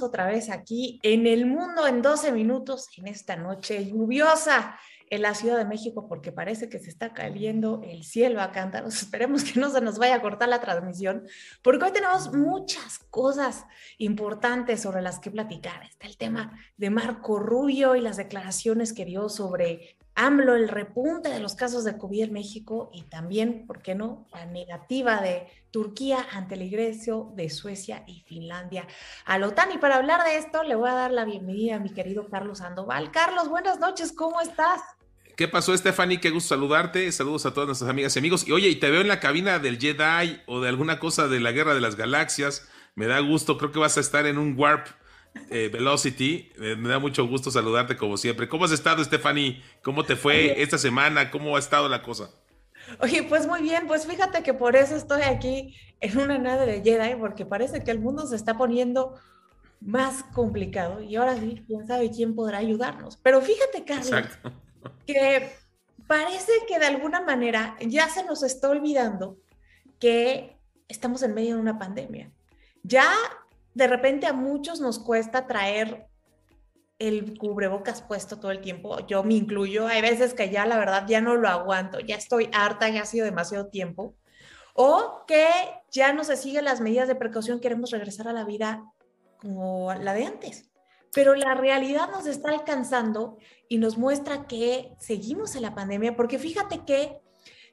otra vez aquí en el mundo en 12 minutos en esta noche lluviosa en la Ciudad de México porque parece que se está cayendo el cielo a cántaros. Esperemos que no se nos vaya a cortar la transmisión porque hoy tenemos muchas cosas importantes sobre las que platicar. Está el tema de Marco Rubio y las declaraciones que dio sobre AMLO, el repunte de los casos de COVID México y también, ¿por qué no?, la negativa de Turquía ante el ingreso de Suecia y Finlandia a la OTAN. Y para hablar de esto, le voy a dar la bienvenida a mi querido Carlos Sandoval. Carlos, buenas noches, ¿cómo estás? ¿Qué pasó, Stephanie? Qué gusto saludarte. Saludos a todas nuestras amigas y amigos. Y oye, y te veo en la cabina del Jedi o de alguna cosa de la Guerra de las Galaxias. Me da gusto, creo que vas a estar en un Warp eh, Velocity. Eh, me da mucho gusto saludarte como siempre. ¿Cómo has estado, Stephanie? ¿Cómo te fue esta semana? ¿Cómo ha estado la cosa? Oye, pues muy bien, pues fíjate que por eso estoy aquí en una nave de Jedi, porque parece que el mundo se está poniendo más complicado y ahora sí, quién sabe quién podrá ayudarnos. Pero fíjate, Carlos, que parece que de alguna manera ya se nos está olvidando que estamos en medio de una pandemia. Ya de repente a muchos nos cuesta traer el cubrebocas puesto todo el tiempo, yo me incluyo, hay veces que ya la verdad ya no lo aguanto, ya estoy harta, ya ha sido demasiado tiempo, o que ya no se siguen las medidas de precaución, queremos regresar a la vida como la de antes. Pero la realidad nos está alcanzando y nos muestra que seguimos en la pandemia, porque fíjate que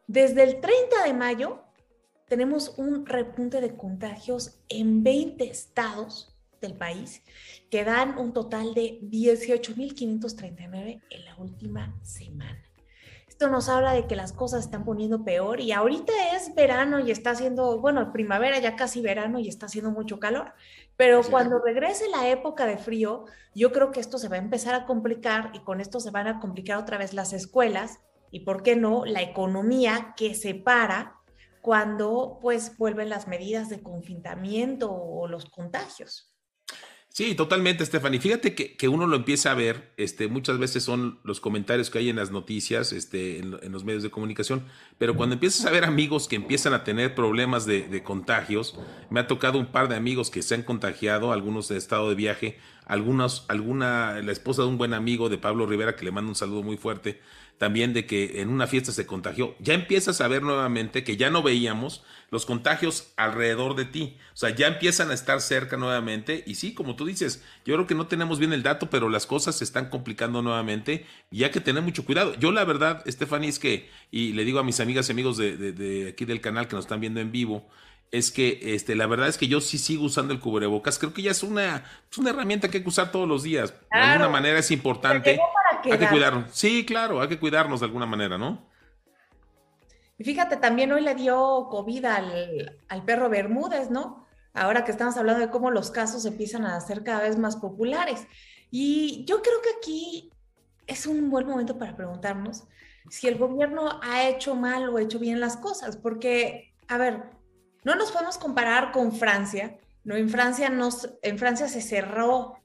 desde el 30 de mayo tenemos un repunte de contagios en 20 estados del país que dan un total de 18.539 en la última semana. Esto nos habla de que las cosas están poniendo peor y ahorita es verano y está haciendo, bueno, primavera ya casi verano y está haciendo mucho calor, pero cuando regrese la época de frío, yo creo que esto se va a empezar a complicar y con esto se van a complicar otra vez las escuelas y, ¿por qué no?, la economía que se para cuando pues vuelven las medidas de confinamiento o los contagios. Sí, totalmente, Stephanie. Fíjate que, uno lo empieza a ver, este, muchas veces son los comentarios que hay en las noticias, este, en, los medios de comunicación, pero cuando empiezas a ver amigos que empiezan a tener problemas de, de, contagios, me ha tocado un par de amigos que se han contagiado, algunos de estado de viaje, algunos, alguna, la esposa de un buen amigo de Pablo Rivera, que le mando un saludo muy fuerte, también de que en una fiesta se contagió. Ya empiezas a ver nuevamente que ya no veíamos los contagios alrededor de ti. O sea, ya empiezan a estar cerca nuevamente. Y sí, como tú dices, yo creo que no tenemos bien el dato, pero las cosas se están complicando nuevamente y hay que tener mucho cuidado. Yo la verdad, Stephanie, es que, y le digo a mis amigas y amigos de, de aquí del canal que nos están viendo en vivo, es que este, la verdad es que yo sí sigo usando el cubrebocas. Creo que ya es una, es una herramienta que hay que usar todos los días. De alguna manera es importante. Hay que cuidarnos. Sí, claro, hay que cuidarnos de alguna manera, ¿no? Y fíjate, también hoy le dio COVID al, al perro Bermúdez, ¿no? Ahora que estamos hablando de cómo los casos empiezan a ser cada vez más populares. Y yo creo que aquí es un buen momento para preguntarnos si el gobierno ha hecho mal o hecho bien las cosas, porque, a ver, no nos podemos comparar con Francia, ¿no? En Francia, nos, en Francia se cerró,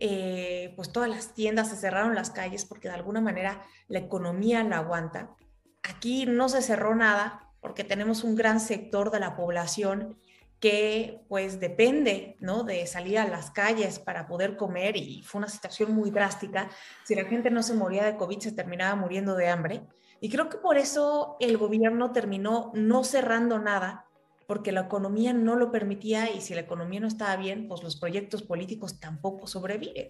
eh, pues todas las tiendas, se cerraron las calles porque de alguna manera la economía la aguanta. Aquí no se cerró nada porque tenemos un gran sector de la población que pues depende, ¿no? De salir a las calles para poder comer y fue una situación muy drástica. Si la gente no se moría de COVID, se terminaba muriendo de hambre. Y creo que por eso el gobierno terminó no cerrando nada, porque la economía no lo permitía y si la economía no estaba bien, pues los proyectos políticos tampoco sobreviven.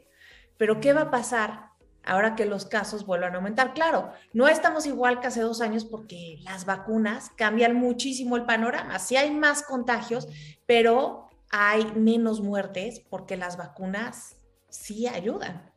Pero ¿qué va a pasar ahora que los casos vuelvan a aumentar? Claro, no estamos igual que hace dos años porque las vacunas cambian muchísimo el panorama. Sí hay más contagios, pero hay menos muertes porque las vacunas sí ayudan.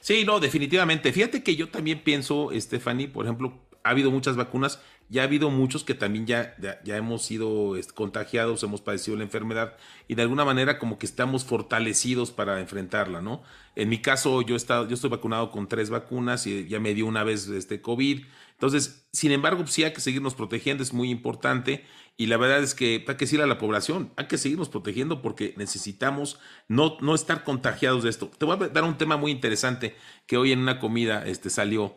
Sí, no, definitivamente. Fíjate que yo también pienso, Stephanie, por ejemplo, ha habido muchas vacunas, ya ha habido muchos que también ya, ya, hemos sido este, contagiados, hemos padecido la enfermedad y de alguna manera como que estamos fortalecidos para enfrentarla, ¿no? En mi caso, yo, he estado, yo estoy vacunado con tres vacunas y ya me dio una vez este COVID. Entonces, sin embargo, sí hay que seguirnos protegiendo, es muy importante. Y la verdad es que hay que decirle a la población, hay que seguirnos protegiendo porque necesitamos no, no estar contagiados de esto. Te voy a dar un tema muy interesante que hoy en una comida este, salió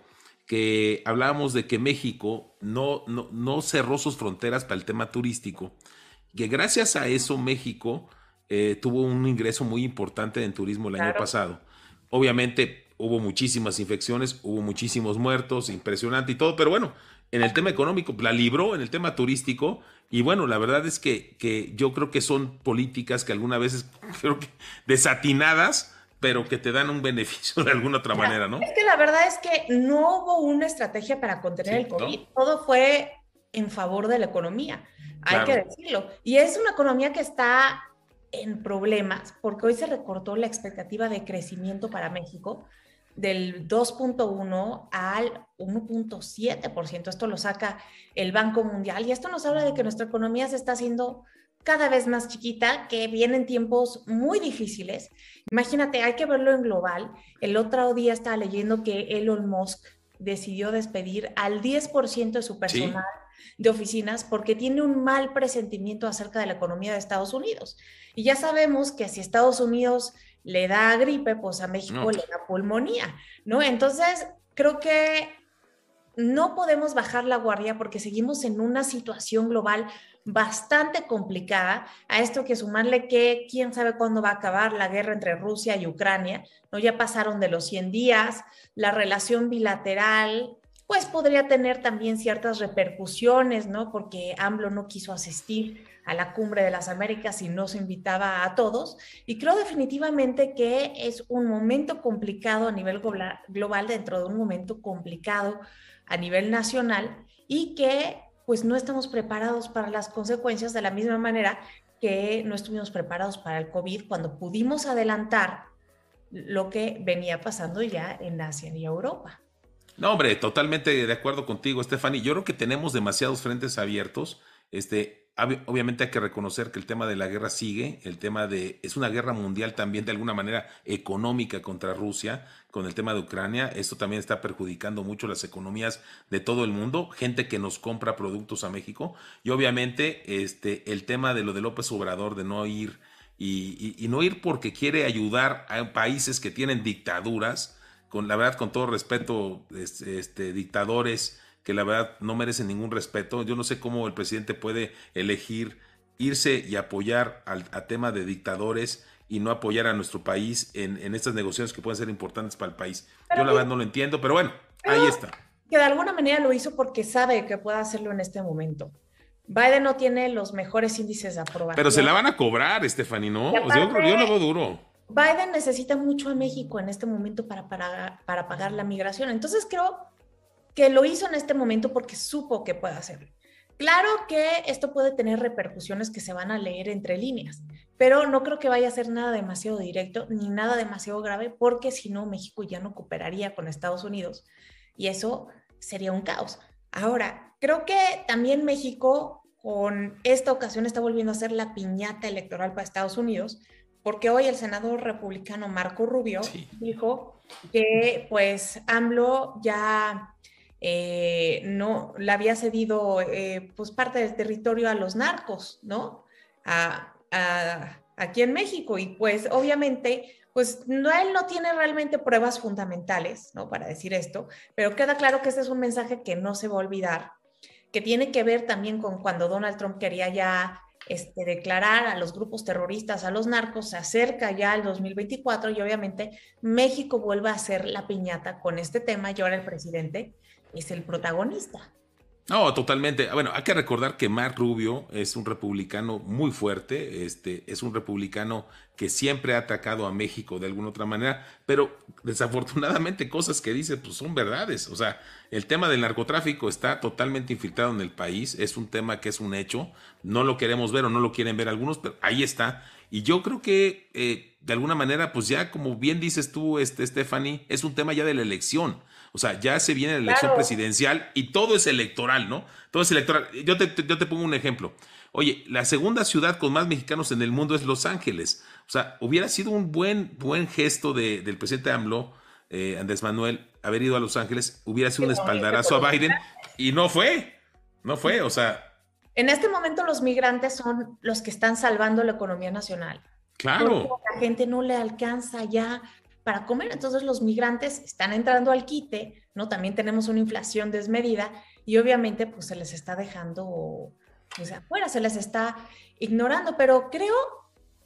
que hablábamos de que México no, no, cerró sus fronteras para el tema turístico, que gracias a eso México eh, tuvo un ingreso muy importante en turismo el año pasado. Obviamente hubo muchísimas infecciones, hubo muchísimos muertos, impresionante y todo, pero bueno, en el tema económico la libró, en el tema turístico, y bueno, la verdad es que, que yo creo que son políticas que algunas veces creo que desatinadas, pero que te dan un beneficio de alguna otra manera, ¿no? Es que la verdad es que no hubo una estrategia para contener el COVID, todo fue en favor de la economía, hay que decirlo. Y es una economía que está en problemas porque hoy se recortó la expectativa de crecimiento para México del 2.1 al 1.7%. Esto lo saca el Banco Mundial y esto nos habla de que nuestra economía se está haciendo cada vez más chiquita, que vienen tiempos muy difíciles. Imagínate, hay que verlo en global. El otro día estaba leyendo que Elon Musk decidió despedir al 10% de su personal de oficinas porque tiene un mal presentimiento acerca de la economía de Estados Unidos. Y ya sabemos que si Estados Unidos le da gripe, pues a México le da pulmonía, ¿no? Entonces, creo que no podemos bajar la guardia porque seguimos en una situación global bastante complicada. A esto que sumarle que quién sabe cuándo va a acabar la guerra entre Rusia y Ucrania, ¿no? Ya pasaron de los 100 días, la relación bilateral pues podría tener también ciertas repercusiones, ¿no? Porque AMLO no quiso asistir a la cumbre de las Américas y no se invitaba a todos. Y creo definitivamente que es un momento complicado a nivel global dentro de un momento complicado a nivel nacional y que pues no estamos preparados para las consecuencias de la misma manera que no estuvimos preparados para el COVID cuando pudimos adelantar lo que venía pasando ya en Asia y Europa. No, hombre, totalmente de acuerdo contigo, Stephanie. Yo creo que tenemos demasiados frentes abiertos. Este, obviamente hay que reconocer que el tema de la guerra sigue, el tema de es una guerra mundial también de alguna manera económica contra Rusia, con el tema de Ucrania, esto también está perjudicando mucho las economías de todo el mundo, gente que nos compra productos a México y obviamente este el tema de lo de López Obrador de no ir y, no ir porque quiere ayudar a países que tienen dictaduras, con la verdad, con todo respeto, este, dictadores que la verdad no merecen ningún respeto. Yo no sé cómo el presidente puede elegir irse y apoyar al a tema de dictadores y no apoyar a nuestro país en, estas negociaciones que pueden ser importantes para el país. Yo la verdad no lo entiendo, pero bueno, ahí está. Que de alguna manera lo hizo porque sabe que puede hacerlo en este momento. Biden no tiene los mejores índices de aprobación. Pero se la van a cobrar, Stephanie, ¿no? yo, yo lo veo duro. Biden necesita mucho a México en este momento para, para, pagar la migración. Entonces creo que lo hizo en este momento porque supo que puede hacerlo. Claro que esto puede tener repercusiones que se van a leer entre líneas, pero no creo que vaya a ser nada demasiado directo ni nada demasiado grave, porque si no, México ya no cooperaría con Estados Unidos y eso sería un caos. Ahora, creo que también México con esta ocasión está volviendo a ser la piñata electoral para Estados Unidos, porque hoy el senador republicano Marco Rubio dijo que pues AMLO ya eh, no le había cedido eh, pues parte del territorio a los narcos, ¿no? aquí en México y pues obviamente pues no, él no tiene realmente pruebas fundamentales, ¿no? Para decir esto, pero queda claro que este es un mensaje que no se va a olvidar, que tiene que ver también con cuando Donald Trump quería ya este, declarar a los grupos terroristas, a los narcos, se acerca ya el 2024 y obviamente México vuelve a ser la piñata con este tema y ahora el presidente es el protagonista. No, totalmente. Bueno, hay que recordar que Mark Rubio es un republicano muy fuerte, este, es un republicano que siempre ha atacado a México de alguna otra manera, pero desafortunadamente cosas que dice pues son verdades. O sea, el tema del narcotráfico está totalmente infiltrado en el país, es un tema que es un hecho, no lo queremos ver o no lo quieren ver algunos, pero ahí está. Y yo creo que eh, de alguna manera, pues ya como bien dices tú, este, Stephanie, es un tema ya de la elección. O sea, ya se viene la elección presidencial y todo es electoral, ¿no? Todo es electoral. Yo te, yo te pongo un ejemplo. Oye, la segunda ciudad con más mexicanos en el mundo es Los Ángeles. O sea, hubiera sido un buen, buen gesto de, del presidente AMLO, eh, Andrés Manuel, haber ido a Los Ángeles, hubiera sido un espaldarazo a Biden y no fue. No fue, o sea. En este momento los migrantes son los que están salvando la economía nacional. Claro. Porque la gente no le alcanza ya para comer. Entonces los migrantes están entrando al quite, ¿no? También tenemos una inflación desmedida y obviamente pues se les está dejando, o sea, afuera, se les está ignorando, pero creo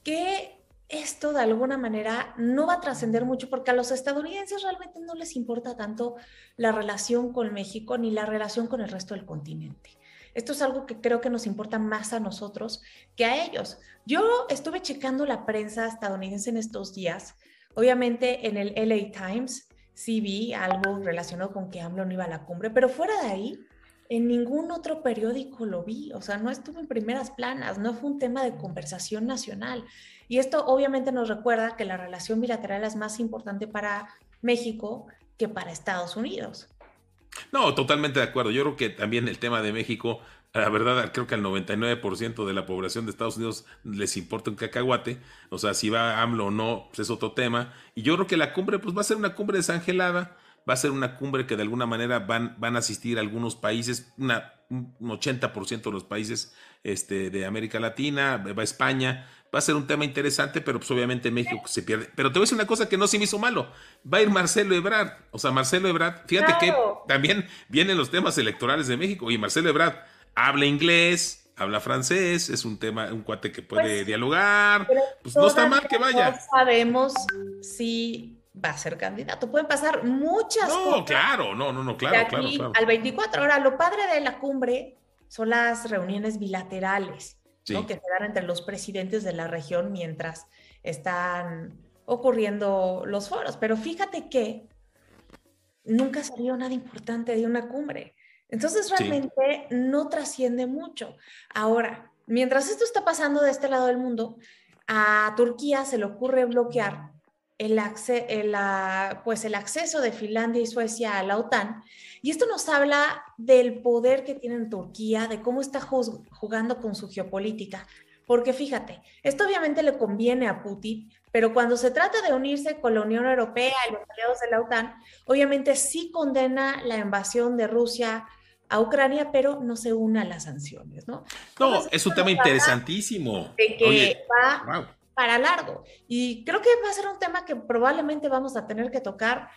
que esto de alguna manera no va a trascender mucho porque a los estadounidenses realmente no les importa tanto la relación con México ni la relación con el resto del continente. Esto es algo que creo que nos importa más a nosotros que a ellos. Yo estuve checando la prensa estadounidense en estos días. Obviamente en el LA Times sí vi algo relacionado con que AMLO iba a la cumbre, pero fuera de ahí, en ningún otro periódico lo vi. O sea, no estuvo en primeras planas, no fue un tema de conversación nacional. Y esto obviamente nos recuerda que la relación bilateral es más importante para México que para Estados Unidos. No, totalmente de acuerdo. Yo creo que también el tema de México, la verdad, creo que al 99% de la población de Estados Unidos les importa un cacahuate. O sea, si va AMLO o no, pues es otro tema. Y yo creo que la cumbre, pues va a ser una cumbre desangelada. Va a ser una cumbre que de alguna manera van, van a asistir algunos países, una, un 80% de los países este, de América Latina, va a España, va a ser un tema interesante, pero pues obviamente México se pierde. Pero te voy a decir una cosa que no se me hizo malo. Va a ir Marcelo Ebrard. O sea, Marcelo Ebrard, fíjate que también vienen los temas electorales de México y Marcelo Ebrard habla inglés, habla francés, es un tema, un cuate que puede pues dialogar. Pues no está mal que vaya. No sabemos si va a ser candidato. Pueden pasar muchas no, cosas. No, claro, no, no, no, claro, claro, claro. Al 24. Ahora, lo padre de la cumbre son las reuniones bilaterales que se dan entre los presidentes de la región mientras están ocurriendo los foros. Pero fíjate que nunca salió nada importante de una cumbre. Entonces realmente no trasciende mucho. Ahora, mientras esto está pasando de este lado del mundo, a Turquía se le ocurre bloquear el, pues el acceso de Finlandia y Suecia a la OTAN. Y esto nos habla del poder que tiene Turquía, de cómo está jugando con su geopolítica. Porque fíjate, esto obviamente le conviene a Putin, pero cuando se trata de unirse con la Unión Europea y los aliados de la OTAN, obviamente sí condena la invasión de Rusia a Ucrania, pero no se une a las sanciones, ¿no? No, es un tema interesantísimo. De que va para largo. Y creo que va a ser un tema que probablemente vamos a tener que tocar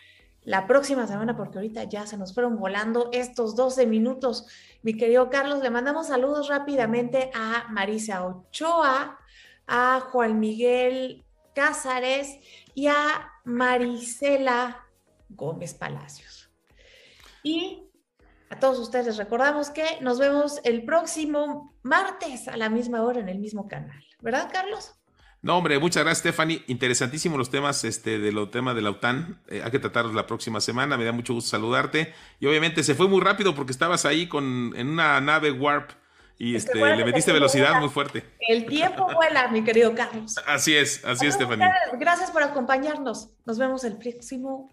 la próxima semana, porque ahorita ya se nos fueron volando estos 12 minutos. Mi querido Carlos, le mandamos saludos rápidamente a Marisa Ochoa, a Juan Miguel Cázares y a Marisela Gómez Palacios. Y a todos ustedes recordamos que nos vemos el próximo martes a la misma hora en el mismo canal. ¿Verdad, Carlos? No, hombre, muchas gracias, Stephanie. Interesantísimos los temas este, de los temas de la OTAN. Eh, hay que tratarlos la próxima semana. Me da mucho gusto saludarte. Y obviamente se fue muy rápido porque estabas ahí con, en una nave Warp y este, le metiste velocidad muy fuerte. El tiempo vuela, mi querido Carlos. Así es, así es, Stephanie. Gracias por acompañarnos. Nos vemos el próximo